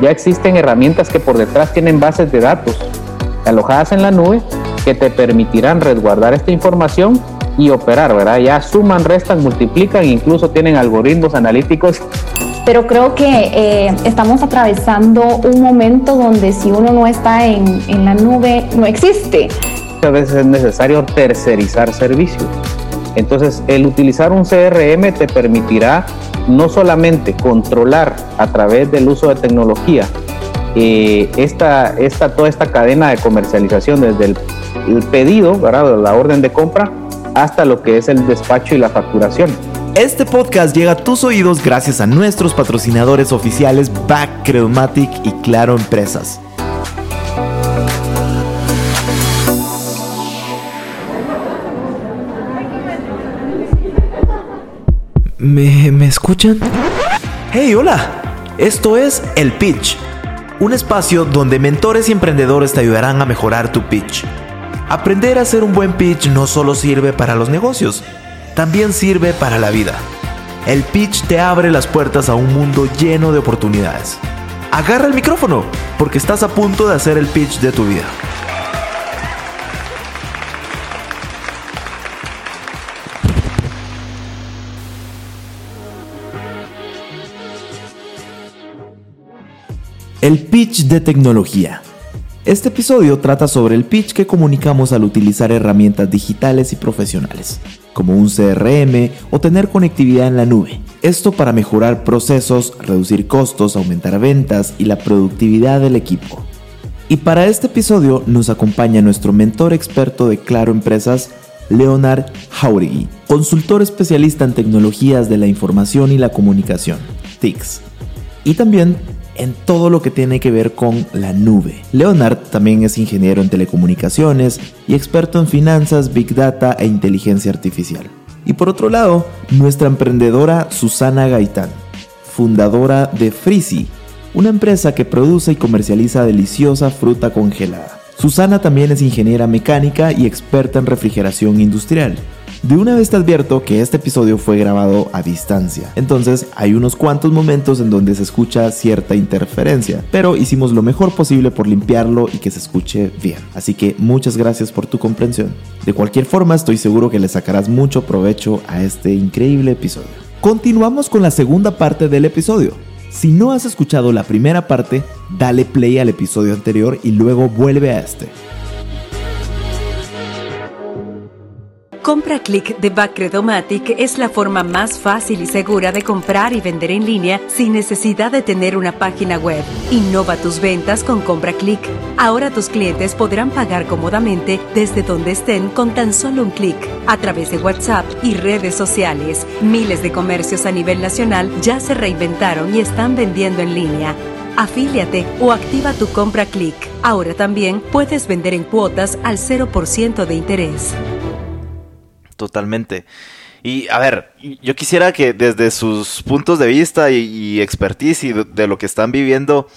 ya existen herramientas que por detrás tienen bases de datos alojadas en la nube que te permitirán resguardar esta información y operar, ¿verdad? Ya suman, restan, multiplican, incluso tienen algoritmos analíticos. Pero creo que eh, estamos atravesando un momento donde si uno no está en, en la nube, no existe. A veces es necesario tercerizar servicios. Entonces, el utilizar un CRM te permitirá no solamente controlar a través del uso de tecnología eh, esta, esta, toda esta cadena de comercialización desde el, pedido, ¿verdad? la orden de compra, hasta lo que es el despacho y la facturación. Este podcast llega a tus oídos gracias a nuestros patrocinadores oficiales Back Credomatic y Claro Empresas. ¿Me, ¿Me escuchan? ¡Hey, hola! Esto es El Pitch, un espacio donde mentores y emprendedores te ayudarán a mejorar tu pitch. Aprender a hacer un buen pitch no solo sirve para los negocios, también sirve para la vida. El pitch te abre las puertas a un mundo lleno de oportunidades. Agarra el micrófono, porque estás a punto de hacer el pitch de tu vida. El pitch de tecnología. Este episodio trata sobre el pitch que comunicamos al utilizar herramientas digitales y profesionales, como un CRM o tener conectividad en la nube. Esto para mejorar procesos, reducir costos, aumentar ventas y la productividad del equipo. Y para este episodio nos acompaña nuestro mentor experto de Claro Empresas, Leonard Jauregui, consultor especialista en tecnologías de la información y la comunicación, TICS. Y también en todo lo que tiene que ver con la nube. Leonard también es ingeniero en telecomunicaciones y experto en finanzas, big data e inteligencia artificial. Y por otro lado, nuestra emprendedora Susana Gaitán, fundadora de Freezy, una empresa que produce y comercializa deliciosa fruta congelada. Susana también es ingeniera mecánica y experta en refrigeración industrial. De una vez te advierto que este episodio fue grabado a distancia, entonces hay unos cuantos momentos en donde se escucha cierta interferencia, pero hicimos lo mejor posible por limpiarlo y que se escuche bien. Así que muchas gracias por tu comprensión. De cualquier forma, estoy seguro que le sacarás mucho provecho a este increíble episodio. Continuamos con la segunda parte del episodio. Si no has escuchado la primera parte, dale play al episodio anterior y luego vuelve a este. CompraClick de Bacredomatic es la forma más fácil y segura de comprar y vender en línea sin necesidad de tener una página web. Innova tus ventas con CompraClick. Ahora tus clientes podrán pagar cómodamente desde donde estén con tan solo un clic, a través de WhatsApp y redes sociales. Miles de comercios a nivel nacional ya se reinventaron y están vendiendo en línea. Afíliate o activa tu compra click. Ahora también puedes vender en cuotas al 0% de interés. Totalmente. Y a ver, yo quisiera que desde sus puntos de vista y, expertise y de, lo que están viviendo,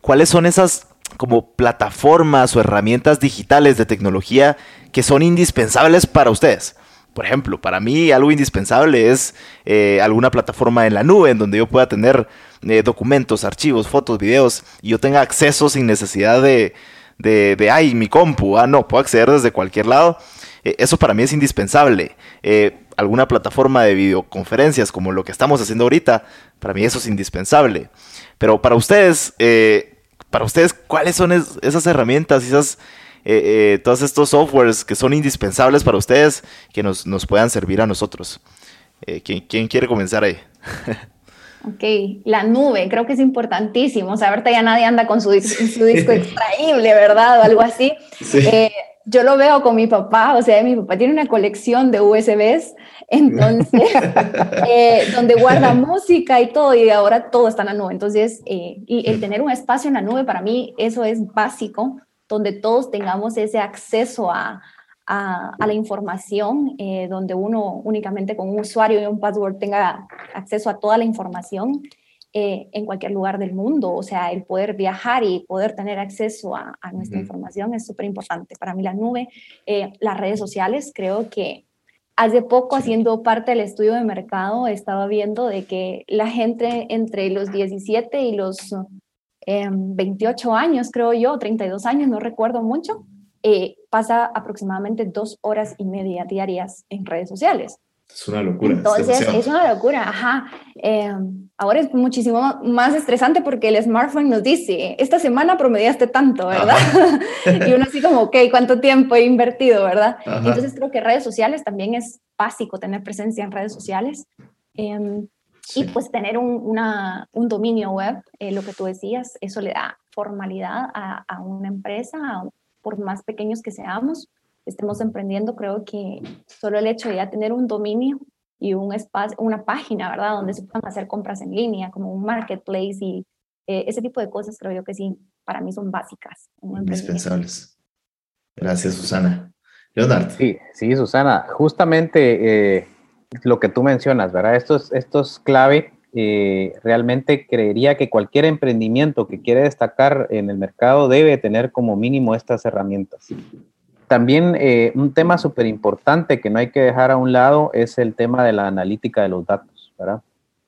¿cuáles son esas como plataformas o herramientas digitales de tecnología que son indispensables para ustedes? Por ejemplo, para mí algo indispensable es eh, alguna plataforma en la nube en donde yo pueda tener eh, documentos, archivos, fotos, videos y yo tenga acceso sin necesidad de, de, de, ay, mi compu, ah, no, puedo acceder desde cualquier lado eh, eso para mí es indispensable. Eh, alguna plataforma de videoconferencias como lo que estamos haciendo ahorita, para mí eso es indispensable. Pero para ustedes, eh, para ustedes, ¿cuáles son esas herramientas, esas, todos estos softwares que son indispensables para ustedes que nos, puedan servir a nosotros? ¿quién, quiere comenzar ahí? Ok, la nube, creo que es importantísimo. O sea, ahorita ya nadie anda con su, su disco extraíble, ¿verdad? O algo así. Sí yo lo veo con mi papá, o sea, mi papá tiene una colección de USBs, entonces, eh, donde guarda música y todo, y ahora todo está en la nube. Entonces, eh, y el tener un espacio en la nube, para mí, eso es básico, donde todos tengamos ese acceso a, a, a la información, eh, donde uno únicamente con un usuario y un password tenga acceso a toda la información. Eh, en cualquier lugar del mundo. O sea, el poder viajar y poder tener acceso a, nuestra información es súper importante. Para mí la nube, eh, las redes sociales, creo que hace poco haciendo parte del estudio de mercado estaba viendo de que la gente entre los 17 y los 28 años, creo yo, 32 años, no recuerdo mucho, eh, pasa aproximadamente dos horas y media diarias en redes sociales. Es una locura. Entonces, es, una locura, ajá. Em, ahora es muchísimo más estresante porque el smartphone nos dice, esta semana promediaste tanto, ¿verdad? y uno así como, ok, ¿cuánto tiempo he invertido, verdad? Entonces creo que redes sociales también es básico tener presencia en redes sociales. Em, y pues tener un, una, un dominio web, eh, lo que tú decías, eso le da formalidad a, a una empresa, por más pequeños que seamos estemos emprendiendo, creo que solo el hecho de ya tener un dominio y un espacio, una página, ¿verdad? Donde se puedan hacer compras en línea, como un marketplace y eh, ese tipo de cosas, creo yo que sí, para mí son básicas. Indispensables. Gracias, Susana. Leonardo. Sí, sí, Susana. Justamente eh, lo que tú mencionas, ¿verdad? Esto es, esto es clave. Eh, realmente creería que cualquier emprendimiento que quiere destacar en el mercado debe tener como mínimo estas herramientas. También eh, un tema súper importante que no hay que dejar a un lado es el tema de la analítica de los datos.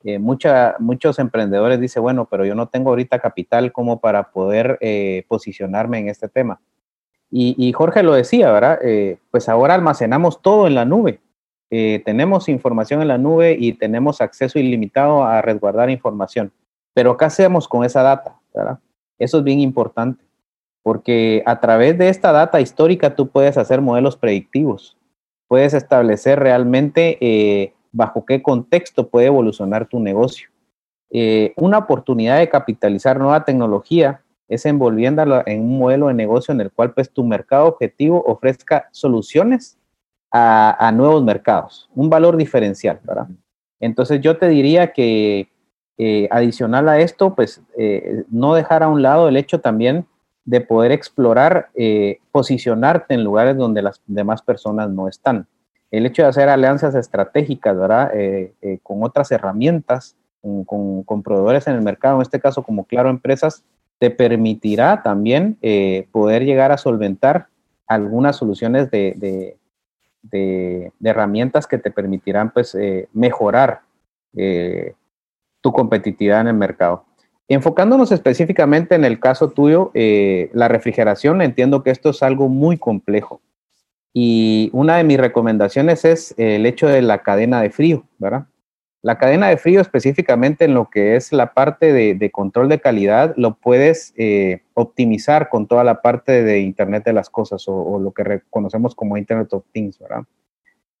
Eh, muchos emprendedores dicen, bueno, pero yo no tengo ahorita capital como para poder eh, posicionarme en este tema. Y, Jorge lo decía, ¿verdad? pues ahora almacenamos todo en la nube. tenemos información en la nube y tenemos acceso ilimitado a resguardar información. Pero ¿qué hacemos con esa data? Eso es bien importante porque a través de esta data histórica tú puedes hacer modelos predictivos, puedes establecer realmente eh, bajo qué contexto puede evolucionar tu negocio. Eh, una oportunidad de capitalizar nueva tecnología es envolviéndola en un modelo de negocio en el cual pues tu mercado objetivo ofrezca soluciones a, nuevos mercados, un valor diferencial, ¿verdad? Entonces yo te diría que eh, adicional a esto, pues no dejar a un lado el hecho también de poder explorar, eh, posicionarte en lugares donde las demás personas no están. El hecho de hacer alianzas estratégicas, ¿verdad? Eh, eh, con otras herramientas, con, proveedores en el mercado, en este caso como Claro Empresas, te permitirá también poder llegar a solventar algunas soluciones de, de, herramientas que te permitirán pues mejorar tu competitividad en el mercado. Enfocándonos específicamente en el caso tuyo, eh, la refrigeración, entiendo que esto es algo muy complejo. Y una de mis recomendaciones es el hecho de la cadena de frío, ¿verdad? La cadena de frío específicamente en lo que es la parte de, control de calidad, lo puedes eh, optimizar con toda la parte de Internet de las Cosas o, lo que reconocemos como Internet of Things, ¿verdad?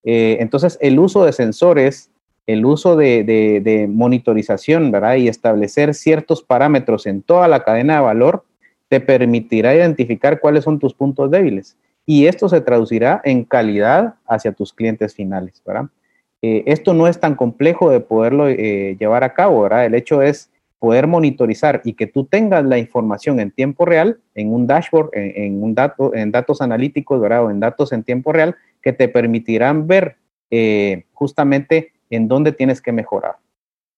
Eh, entonces, el uso de sensores el uso de, monitorización, ¿verdad? Y establecer ciertos parámetros en toda la cadena de valor te permitirá identificar cuáles son tus puntos débiles. Y esto se traducirá en calidad hacia tus clientes finales, ¿verdad? Eh, esto no es tan complejo de poderlo eh, llevar a cabo, ¿verdad? El hecho es poder monitorizar y que tú tengas la información en tiempo real, en un dashboard, en, un dato, en datos analíticos, ¿verdad? O en datos en tiempo real, que te permitirán ver eh, justamente en dónde tienes que mejorar.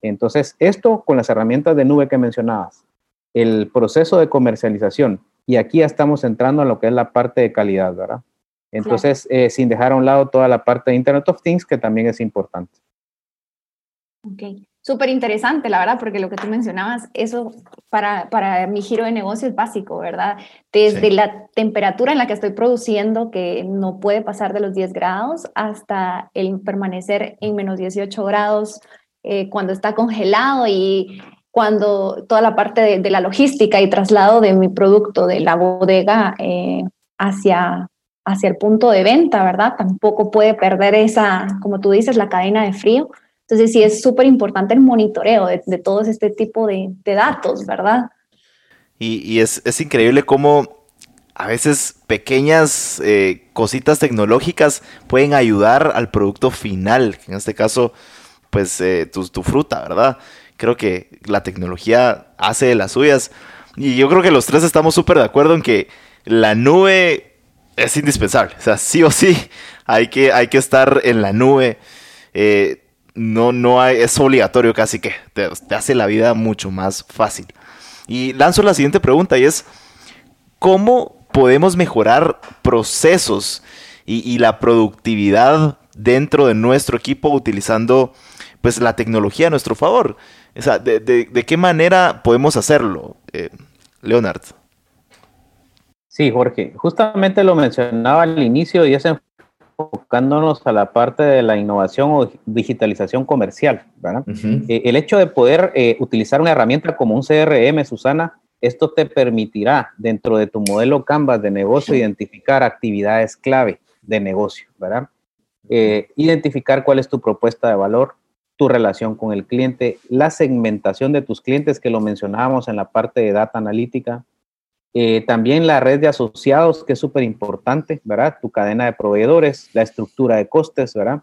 Entonces, esto con las herramientas de nube que mencionabas, el proceso de comercialización, y aquí ya estamos entrando a lo que es la parte de calidad, ¿verdad? Entonces, eh, sin dejar a un lado toda la parte de Internet of Things, que también es importante. Ok, súper interesante, la verdad, porque lo que tú mencionabas, eso para, para mi giro de negocio es básico, ¿verdad? Desde la temperatura en la que estoy produciendo, que no puede pasar de los 10 grados, hasta el permanecer en menos 18 grados eh, cuando está congelado y cuando toda la parte de, la logística y traslado de mi producto de la bodega eh, hacia, hacia el punto de venta, ¿verdad? Tampoco puede perder esa, como tú dices, la cadena de frío. Entonces sí es súper importante el monitoreo de, de todo este tipo de, datos, ¿verdad? Y, es, increíble cómo a veces pequeñas eh, cositas tecnológicas pueden ayudar al producto final, en este caso, pues eh, tu, tu, fruta, ¿verdad? Creo que la tecnología hace de las suyas. Y yo creo que los tres estamos súper de acuerdo en que la nube es indispensable. O sea, sí o sí hay que, hay que estar en la nube. Eh, no, no hay, es obligatorio casi que, te, hace la vida mucho más fácil. Y lanzo la siguiente pregunta y es, ¿cómo podemos mejorar procesos y, la productividad dentro de nuestro equipo utilizando pues la tecnología a nuestro favor? O sea, ¿de, qué manera podemos hacerlo? Eh, Leonard. Sí, Jorge, justamente lo mencionaba al inicio y es enfocándonos a la parte de la innovación o digitalización comercial. Eh, el hecho de poder eh, utilizar una herramienta como un CRM, Susana, esto te permitirá dentro de tu modelo Canvas de negocio identificar actividades clave de negocio, ¿verdad? Eh, identificar cuál es tu propuesta de valor, tu relación con el cliente, la segmentación de tus clientes que lo mencionábamos en la parte de data analítica, eh, también la red de asociados, que es súper importante, ¿verdad? Tu cadena de proveedores, la estructura de costes, ¿verdad?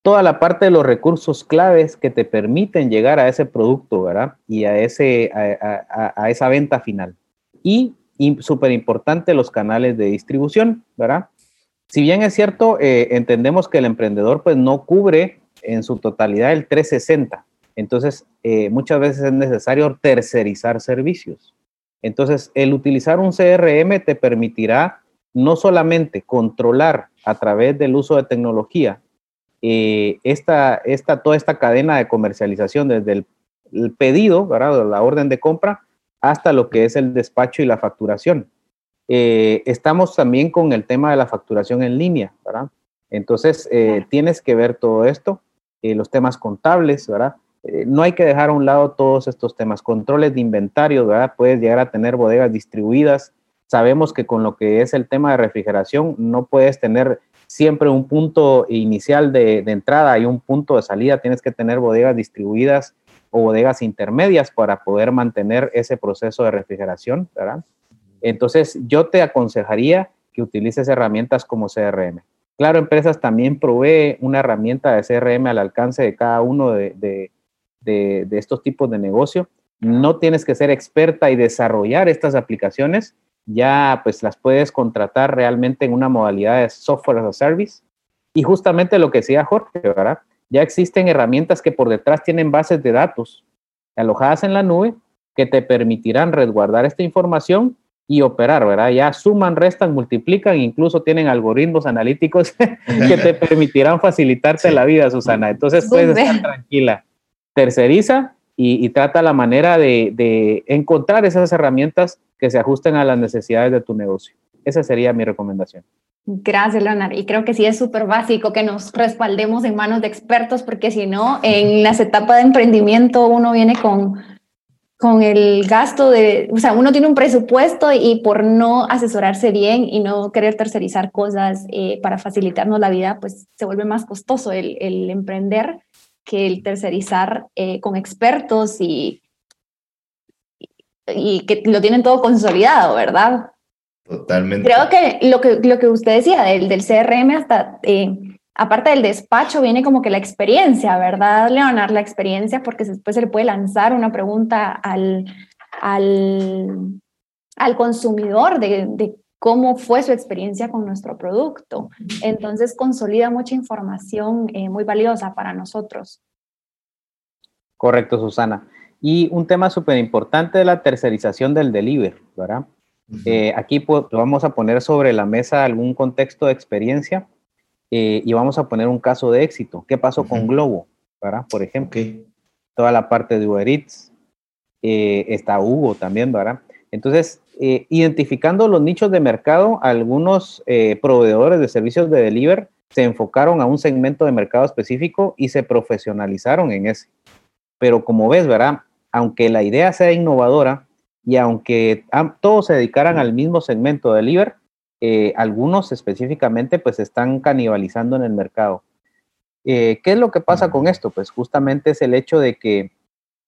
Toda la parte de los recursos claves que te permiten llegar a ese producto, ¿verdad? Y a, ese, a, esa venta final. Y, súper importante, los canales de distribución, ¿verdad? Si bien es cierto, eh, entendemos que el emprendedor pues no cubre en su totalidad el 360. Entonces, eh, muchas veces es necesario tercerizar servicios. Entonces, el utilizar un CRM te permitirá no solamente controlar a través del uso de tecnología eh, esta, toda esta cadena de comercialización desde el, pedido, ¿verdad? la orden de compra, hasta lo que es el despacho y la facturación. Eh, estamos también con el tema de la facturación en línea, ¿verdad? Entonces, eh, tienes que ver todo esto, los temas contables, ¿verdad? Eh, no hay que dejar a un lado todos estos temas. Controles de inventario, ¿verdad? Puedes llegar a tener bodegas distribuidas. Sabemos que con lo que es el tema de refrigeración, no puedes tener siempre un punto inicial de, entrada y un punto de salida. Tienes que tener bodegas distribuidas o bodegas intermedias para poder mantener ese proceso de refrigeración, ¿verdad? Entonces, yo te aconsejaría que utilices herramientas como CRM. Claro, Empresas también provee una herramienta de CRM al alcance de cada uno de, de, estos tipos de negocio. No tienes que ser experta y desarrollar estas aplicaciones, ya pues las puedes contratar realmente en una modalidad de software as a service. Y justamente lo que decía Jorge, ¿verdad? Ya existen herramientas que por detrás tienen bases de datos alojadas en la nube que te permitirán resguardar esta información y operar, ¿verdad? Ya suman, restan, multiplican, incluso tienen algoritmos analíticos que te permitirán facilitarte la vida, Susana. Entonces puedes estar tranquila terceriza y, trata la manera de, encontrar esas herramientas que se ajusten a las necesidades de tu negocio. Esa sería mi recomendación. Gracias, Leonard. Y creo que sí es súper básico que nos respaldemos en manos de expertos, porque si no, en las etapas de emprendimiento uno viene con, con el gasto de, o sea, uno tiene un presupuesto y por no asesorarse bien y no querer tercerizar cosas eh, para facilitarnos la vida, pues se vuelve más costoso el, el emprender que el tercerizar eh, con expertos y, y que lo tienen todo consolidado, ¿verdad? Totalmente. Creo que lo que, lo que usted decía del, del CRM hasta, eh, aparte del despacho, viene como que la experiencia, ¿verdad, Leonard? La experiencia, porque después se le puede lanzar una pregunta al, al, al consumidor de, de cómo fue su experiencia con nuestro producto. Entonces, consolida mucha información eh, muy valiosa para nosotros. Correcto, Susana. Y un tema súper importante de la tercerización del delivery, ¿verdad? Eh, aquí vamos a poner sobre la mesa algún contexto de experiencia eh, y vamos a poner un caso de éxito. ¿Qué pasó con Globo? ¿verdad? Por ejemplo, toda la parte de Uber Eats, está Hugo también, ¿verdad? Entonces, eh, identificando los nichos de mercado, algunos eh, proveedores de servicios de delivery se enfocaron a un segmento de mercado específico y se profesionalizaron en ese. Pero como ves, ¿verdad? Aunque la idea sea innovadora y aunque todos se dedicaran al mismo segmento de delivery, eh, algunos específicamente pues están canibalizando en el mercado. ¿Qué es lo que pasa con esto? Pues justamente es el hecho de que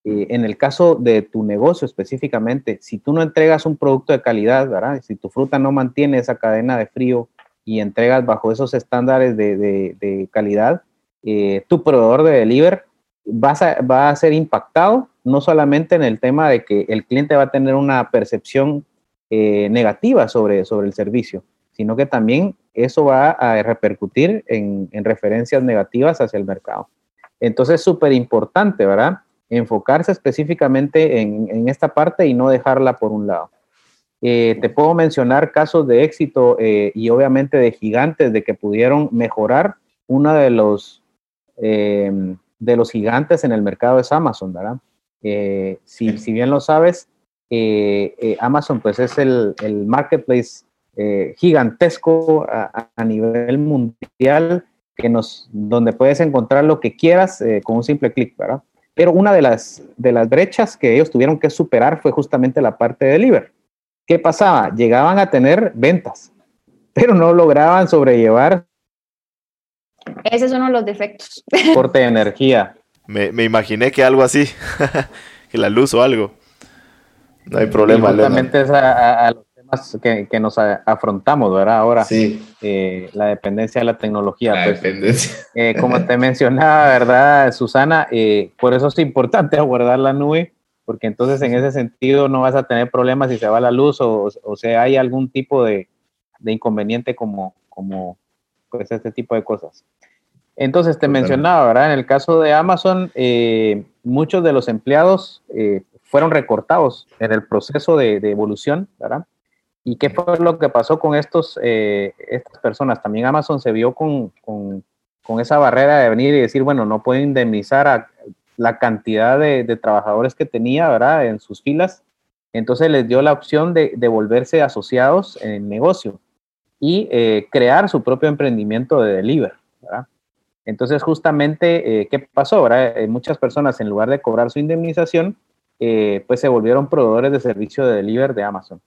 eh, en el caso de tu negocio específicamente, si tú no entregas un producto de calidad, ¿verdad? Si tu fruta no mantiene esa cadena de frío y entregas bajo esos estándares de, calidad, eh, tu proveedor de delivery va a, va a ser impactado, no solamente en el tema de que el cliente va a tener una percepción eh, negativa sobre, sobre el servicio, sino que también eso va a repercutir en, en referencias negativas hacia el mercado. Entonces, súper importante, ¿verdad? Enfocarse específicamente en, esta parte y no dejarla por un lado. Eh, te puedo mencionar casos de éxito eh, y obviamente de gigantes de que pudieron mejorar. Uno de los, eh, de los gigantes en el mercado es Amazon, ¿verdad? Si, si, bien lo sabes, Amazon pues es el, el marketplace gigantesco a, a, nivel mundial que nos, donde puedes encontrar lo que quieras con un simple clic, ¿verdad? Pero una de las, de las brechas que ellos tuvieron que superar fue justamente la parte de delivery. ¿Qué pasaba? Llegaban a tener ventas, pero no lograban sobrellevar. Ese es uno de los defectos. Corte de energía. Me, me imaginé que algo así, que la luz o algo. No hay problema. justamente es a, los que, nos afrontamos, ¿verdad? Ahora, sí. Eh, la dependencia de la tecnología. La pues, dependencia. Eh, como te mencionaba, ¿verdad, Susana? Eh, por eso es importante guardar la nube, porque entonces en ese sentido no vas a tener problemas si se va la luz o, o sea, hay algún tipo de, de, inconveniente como, como pues este tipo de cosas. Entonces te mencionaba, ¿verdad? En el caso de Amazon, muchos de los empleados fueron recortados en el proceso de, de evolución, ¿verdad? ¿Y qué fue lo que pasó con estos, eh, estas personas? También Amazon se vio con, con, con, esa barrera de venir y decir, bueno, no puede indemnizar a la cantidad de, trabajadores que tenía, ¿verdad? En sus filas. Entonces les dio la opción de, de volverse asociados en el negocio y eh, crear su propio emprendimiento de delivery, ¿verdad? Entonces, justamente, eh, ¿qué pasó? ¿verdad? muchas personas, en lugar de cobrar su indemnización, pues se volvieron proveedores de servicio de delivery de Amazon.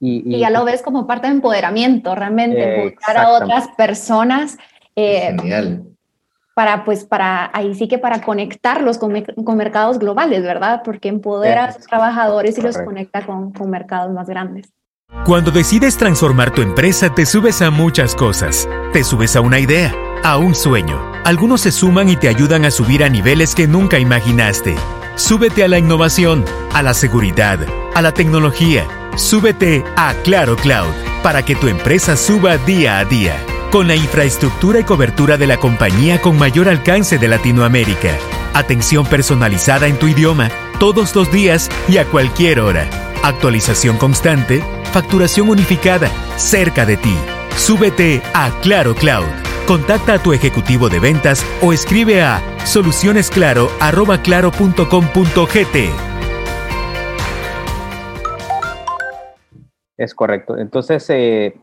Y, ya lo ves como parte de empoderamiento, realmente, buscar a otras personas. Eh, Genial. Para, pues, para, ahí sí que para conectarlos con, con mercados globales, ¿verdad? Porque empodera a sus trabajadores y los conecta con, con mercados más grandes. Cuando decides transformar tu empresa, te subes a muchas cosas. Te subes a una idea, a un sueño. Algunos se suman y te ayudan a subir a niveles que nunca imaginaste. Súbete a la innovación, a la seguridad, a la tecnología Súbete a Claro Cloud para que tu empresa suba día a día. Con la infraestructura y cobertura de la compañía con mayor alcance de Latinoamérica. Atención personalizada en tu idioma, todos los días y a cualquier hora. Actualización constante, facturación unificada, cerca de ti. Súbete a Claro Cloud. Contacta a tu ejecutivo de ventas o escribe a solucionesclaro.claro.com.gt. Es correcto. Entonces, eh,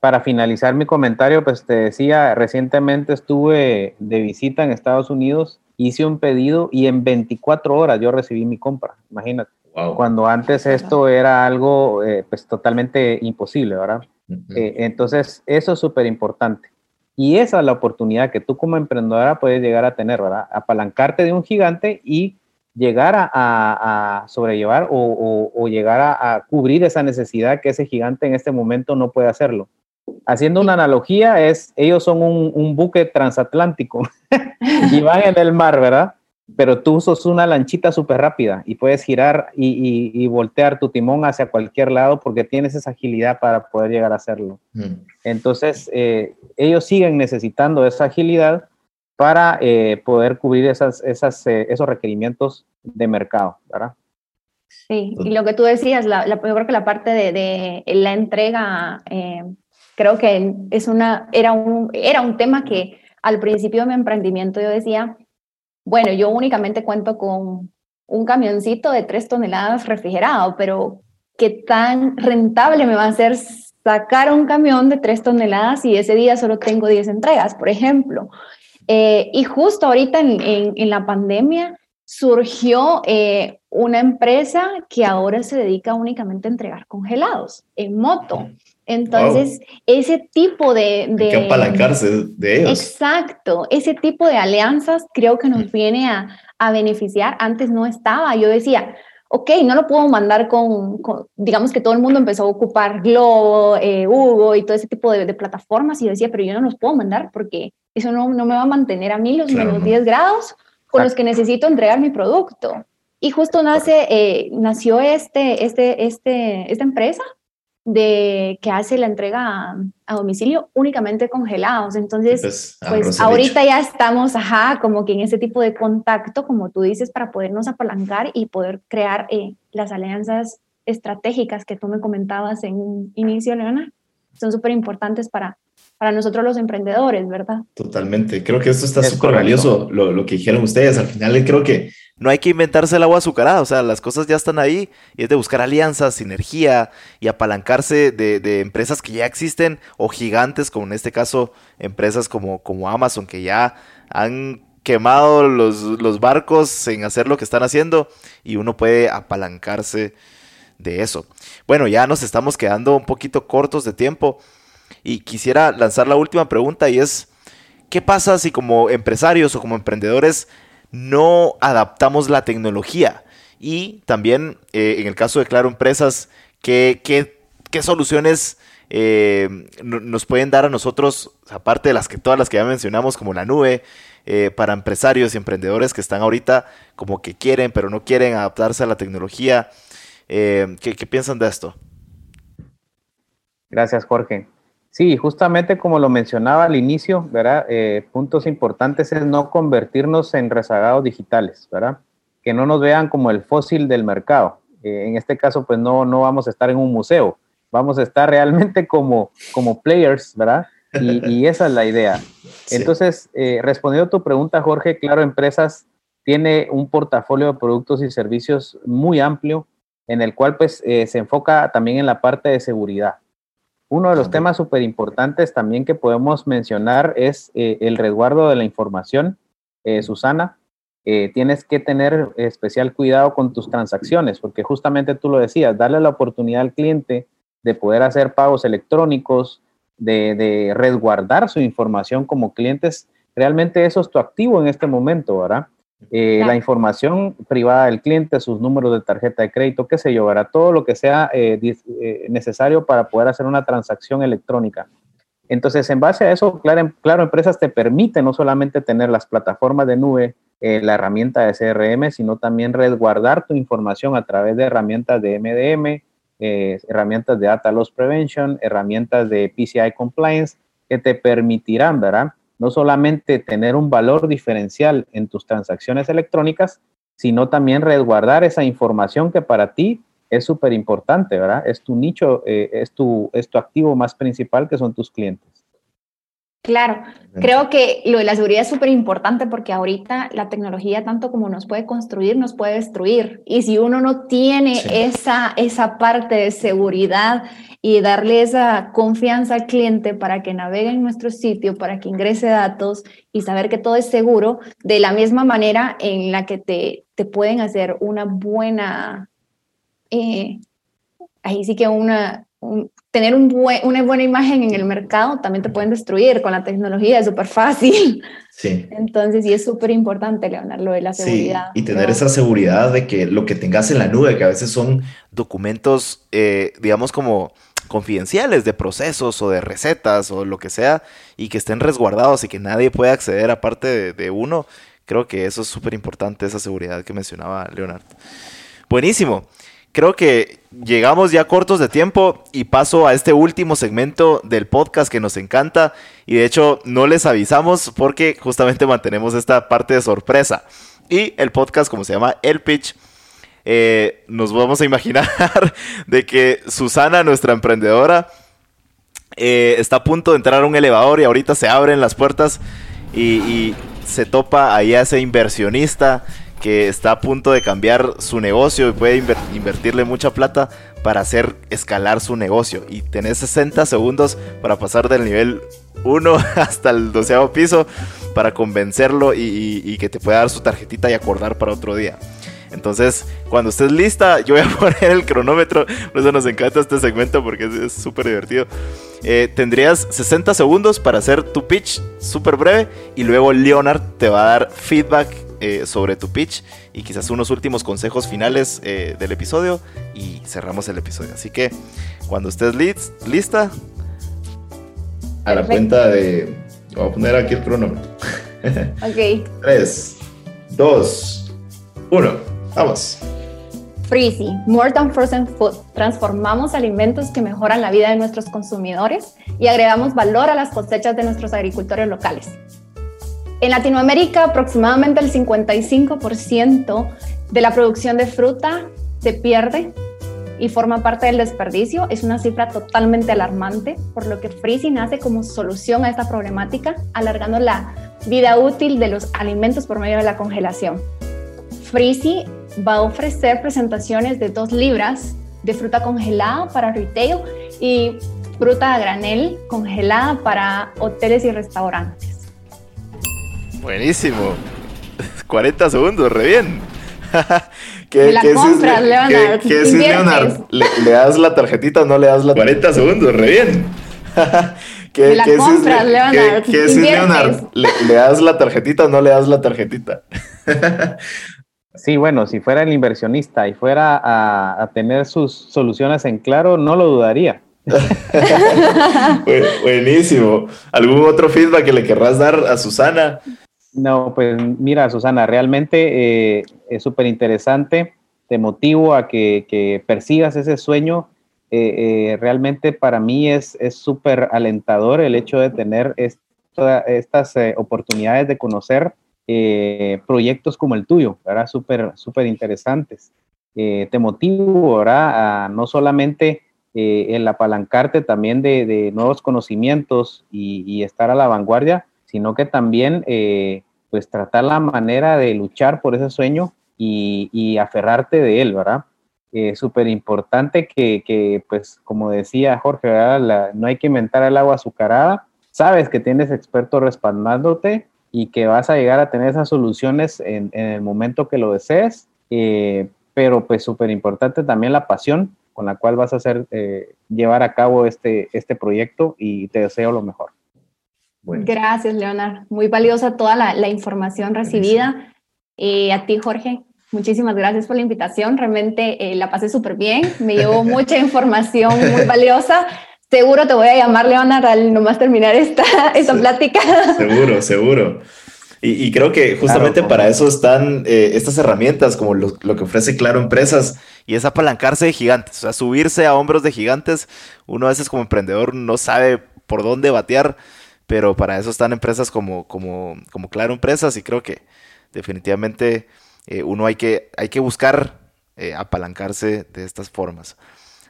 para finalizar mi comentario, pues te decía, recientemente estuve de visita en Estados Unidos, hice un pedido y en 24 horas yo recibí mi compra, imagínate. Cuando antes esto era algo eh, pues totalmente imposible, ¿verdad? Eh, entonces, eso es súper importante. Y esa es la oportunidad que tú como emprendedora puedes llegar a tener, ¿verdad? Apalancarte de un gigante y llegar a, sobrellevar o, llegar a, cubrir esa necesidad que ese gigante en este momento no puede hacerlo. Haciendo una analogía, es, ellos son un, buque transatlántico y van en el mar, ¿verdad? Pero tú sos una lanchita súper rápida y puedes girar y, voltear tu timón hacia cualquier lado porque tienes esa agilidad para poder llegar a hacerlo. Mm. Entonces, eh, ellos siguen necesitando esa agilidad para eh, poder cubrir esas, esas, eh, esos requerimientos de mercado, ¿verdad? Sí, y lo que tú decías, la, yo creo que la parte de, la entrega, eh, creo que es una, era, un, era un tema que al principio de mi emprendimiento yo decía, bueno, yo únicamente cuento con un camioncito de tres toneladas refrigerado, pero ¿qué tan rentable me va a ser sacar un camión de tres toneladas y ese día solo tengo 10 entregas, por ejemplo? Eh, y justo ahorita en, la pandemia surgió eh, una empresa que ahora se dedica únicamente a entregar congelados en moto. Entonces, ese tipo de... de que apalancarse de ellos. Exacto, ese tipo de alianzas creo que nos viene a, a beneficiar. Antes no estaba, yo decía, ok, no lo puedo mandar con, digamos que todo el mundo empezó a ocupar Globo, eh, Hugo y todo ese tipo de, plataformas y yo decía, pero yo no los puedo mandar porque eso no, no me va a mantener a mí los menos 10 grados con los que necesito entregar mi producto. Y justo nace, eh, nació este, este, este, esta empresa de que hace la entrega a, domicilio únicamente congelados. Entonces, pues, pues ahorita ya estamos, ajá, como que en ese tipo de contacto, como tú dices, para podernos apalancar y poder crear eh, las alianzas estratégicas que tú me comentabas en un inicio, Leona, son súper importantes para, para nosotros los emprendedores, ¿verdad? Totalmente. Creo que esto está súper valioso, lo, lo, que dijeron ustedes. Al final creo que no hay que inventarse el agua azucarada, o sea, las cosas ya están ahí y es de buscar alianzas, sinergia y apalancarse de, empresas que ya existen o gigantes, como en este caso empresas como, como Amazon, que ya han quemado los, los barcos en hacer lo que están haciendo y uno puede apalancarse de eso. Bueno, ya nos estamos quedando un poquito cortos de tiempo y quisiera lanzar la última pregunta y es, ¿qué pasa si como empresarios o como emprendedores no adaptamos la tecnología. Y también, eh, en el caso de Claro Empresas, ¿qué, qué, soluciones eh, nos pueden dar a nosotros, aparte de las que todas las que ya mencionamos, como la nube, eh, para empresarios y emprendedores que están ahorita como que quieren, pero no quieren adaptarse a la tecnología? ¿qué, ¿Qué piensan de esto? Gracias, Jorge. Sí, justamente como lo mencionaba al inicio, ¿verdad? Eh, puntos importantes es no convertirnos en rezagados digitales, ¿verdad? Que no nos vean como el fósil del mercado. Eh, en este caso, pues no, no vamos a estar en un museo, vamos a estar realmente como, como players, ¿verdad? Y, esa es la idea. Entonces, eh, respondiendo a tu pregunta, Jorge, Claro Empresas tiene un portafolio de productos y servicios muy amplio en el cual pues se enfoca también en la parte de seguridad. Uno de los temas súper importantes también que podemos mencionar es eh, el resguardo de la información. Eh, Susana, eh, tienes que tener especial cuidado con tus transacciones, porque justamente tú lo decías, darle la oportunidad al cliente de poder hacer pagos electrónicos, de, de resguardar su información como clientes, realmente eso es tu activo en este momento, ¿verdad? Eh, la información privada del cliente, sus números de tarjeta de crédito, qué sé yo, todo lo que sea eh, eh, necesario para poder hacer una transacción electrónica. Entonces, en base a eso, claro, claro, Empresas te permite no solamente tener las plataformas de nube, la herramienta de CRM, sino también resguardar tu información a través de herramientas de MDM, herramientas de Data Loss Prevention, herramientas de PCI Compliance, que te permitirán, ¿verdad? No solamente tener un valor diferencial en tus transacciones electrónicas, sino también resguardar esa información que para ti es súper importante, ¿verdad? Es tu nicho, eh, es, tu, es tu activo más principal que son tus clientes. Claro, creo que lo de la seguridad es súper importante porque ahorita la tecnología tanto como nos puede construir, nos puede destruir. Y si uno no tiene esa, esa parte de seguridad y darle esa confianza al cliente para que navegue en nuestro sitio, para que ingrese datos y saber que todo es seguro, de la misma manera en la que te, te pueden hacer una buena, eh, ahí sí que una, tener un una buena imagen en el mercado también te pueden destruir con la tecnología, es súper fácil. Sí. Entonces, sí es súper importante, Leonardo, lo de la seguridad. Sí, y tener esa seguridad de que lo que tengas en la nube, que a veces son documentos, eh, digamos, como confidenciales de procesos o de recetas o lo que sea, y que estén resguardados y que nadie pueda acceder aparte de, de uno, creo que eso es súper importante, esa seguridad que mencionaba Leonardo. Buenísimo creo que llegamos ya cortos de tiempo y paso a este último segmento del podcast que nos encanta y de hecho no les avisamos porque justamente mantenemos esta parte de sorpresa. Y el podcast, como se llama El Pitch, eh, nos vamos a imaginar de que Susana, nuestra emprendedora, eh, está a punto de entrar a un elevador y ahorita se abren las puertas y, y se topa ahí a ese inversionista que está a punto de cambiar su negocio y puede invertirle mucha plata para hacer escalar su negocio. Y tenés 60 segundos para pasar del nivel 1 hasta el doceavo piso para convencerlo y, que te pueda dar su tarjetita y acordar para otro día. Entonces, cuando estés lista, yo voy a poner el cronómetro. Por eso nos encanta este segmento porque es súper divertido. Eh, tendrías 60 segundos para hacer tu pitch súper breve y luego Leonard te va a dar feedback eh, sobre tu pitch y quizás unos últimos consejos finales eh, del episodio y cerramos el episodio. Así que cuando estés lista, a la cuenta de... Voy a poner aquí el cronómetro. ok. 3, 2, 1, vamos. Freezy, More Than Frozen Food. Transformamos alimentos que mejoran la vida de nuestros consumidores y agregamos valor a las cosechas de nuestros agricultores locales. En Latinoamérica, aproximadamente el 55% de la producción de fruta se pierde y forma parte del desperdicio. Es una cifra totalmente alarmante, por lo que Freezy nace como solución a esta problemática, alargando la vida útil de los alimentos por medio de la congelación. Freezy va a ofrecer presentaciones de dos libras de fruta congelada para retail y fruta a granel congelada para hoteles y restaurantes. Buenísimo. 40 segundos, re bien. ¿Qué, la compras, es, Leonard. ¿Qué, es Leonard? ¿Le, das la tarjetita o no le das la 40 segundos, re bien. ¿Qué, la compras, Leonard. ¿Qué, es Leonard? ¿Le, ¿Le, das la tarjetita o no le das la tarjetita? sí, bueno, si fuera el inversionista y fuera a, a tener sus soluciones en claro, no lo dudaría. Buenísimo. ¿Algún otro feedback que le querrás dar a Susana? No, pues mira, Susana, realmente eh, es súper interesante. Te motivo a que, persigas ese sueño. Eh, eh, realmente para mí es súper alentador el hecho de tener estas oportunidades de conocer proyectos como el tuyo, ¿verdad? Súper, súper interesantes. te motivo, ¿verdad? A no solamente el apalancarte también de, nuevos conocimientos y, estar a la vanguardia, sino que también eh, pues tratar la manera de luchar por ese sueño y, aferrarte de él, ¿verdad? Es súper importante que, pues como decía Jorge, no hay que inventar el agua azucarada, sabes que tienes expertos respaldándote y que vas a llegar a tener esas soluciones en, el momento que lo desees, eh, pero pues súper importante también la pasión con la cual vas a hacer, eh, llevar a cabo este, este proyecto y te deseo lo mejor. Gracias, Leonard. Muy valiosa toda la, información recibida. y a ti, Jorge, muchísimas gracias por la invitación. Realmente eh, la pasé súper bien. Me llevó mucha información muy valiosa. Seguro te voy a llamar, Leonard, al nomás terminar esta, esta plática. Seguro, seguro. Y, creo que justamente para eso están eh, estas herramientas, como lo, lo, que ofrece Claro Empresas, y es apalancarse de gigantes, o sea, subirse a hombros de gigantes. Uno a veces como emprendedor no sabe por dónde batear, pero para eso están empresas como, como, como Claro Empresas y creo que definitivamente eh, uno hay que, hay que buscar eh, apalancarse de estas formas.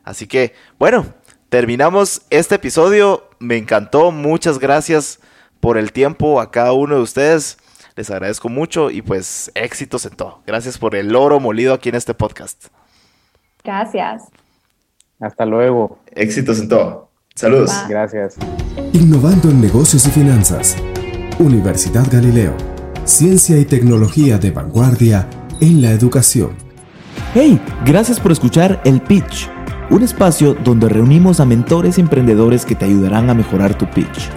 Así que, bueno, terminamos este episodio. Me encantó. Muchas gracias por el tiempo a cada uno de ustedes. Les agradezco mucho y pues éxitos en todo. Gracias por el oro molido aquí en este podcast. Gracias. Hasta luego. Éxitos en todo. Saludos. Gracias. Innovando en negocios y finanzas. Universidad Galileo. Ciencia y tecnología de vanguardia en la educación. Hey, gracias por escuchar El Pitch, un espacio donde reunimos a mentores y emprendedores que te ayudarán a mejorar tu pitch.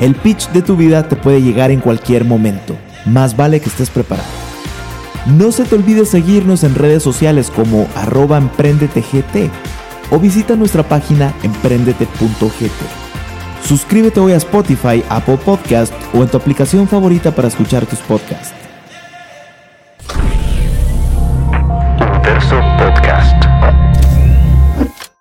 El pitch de tu vida te puede llegar en cualquier momento. Más vale que estés preparado. No se te olvide seguirnos en redes sociales como arroba emprendetegt o visita nuestra página emprendete.gt. Suscríbete hoy a Spotify, Apple Podcast o en tu aplicación favorita para escuchar tus podcasts.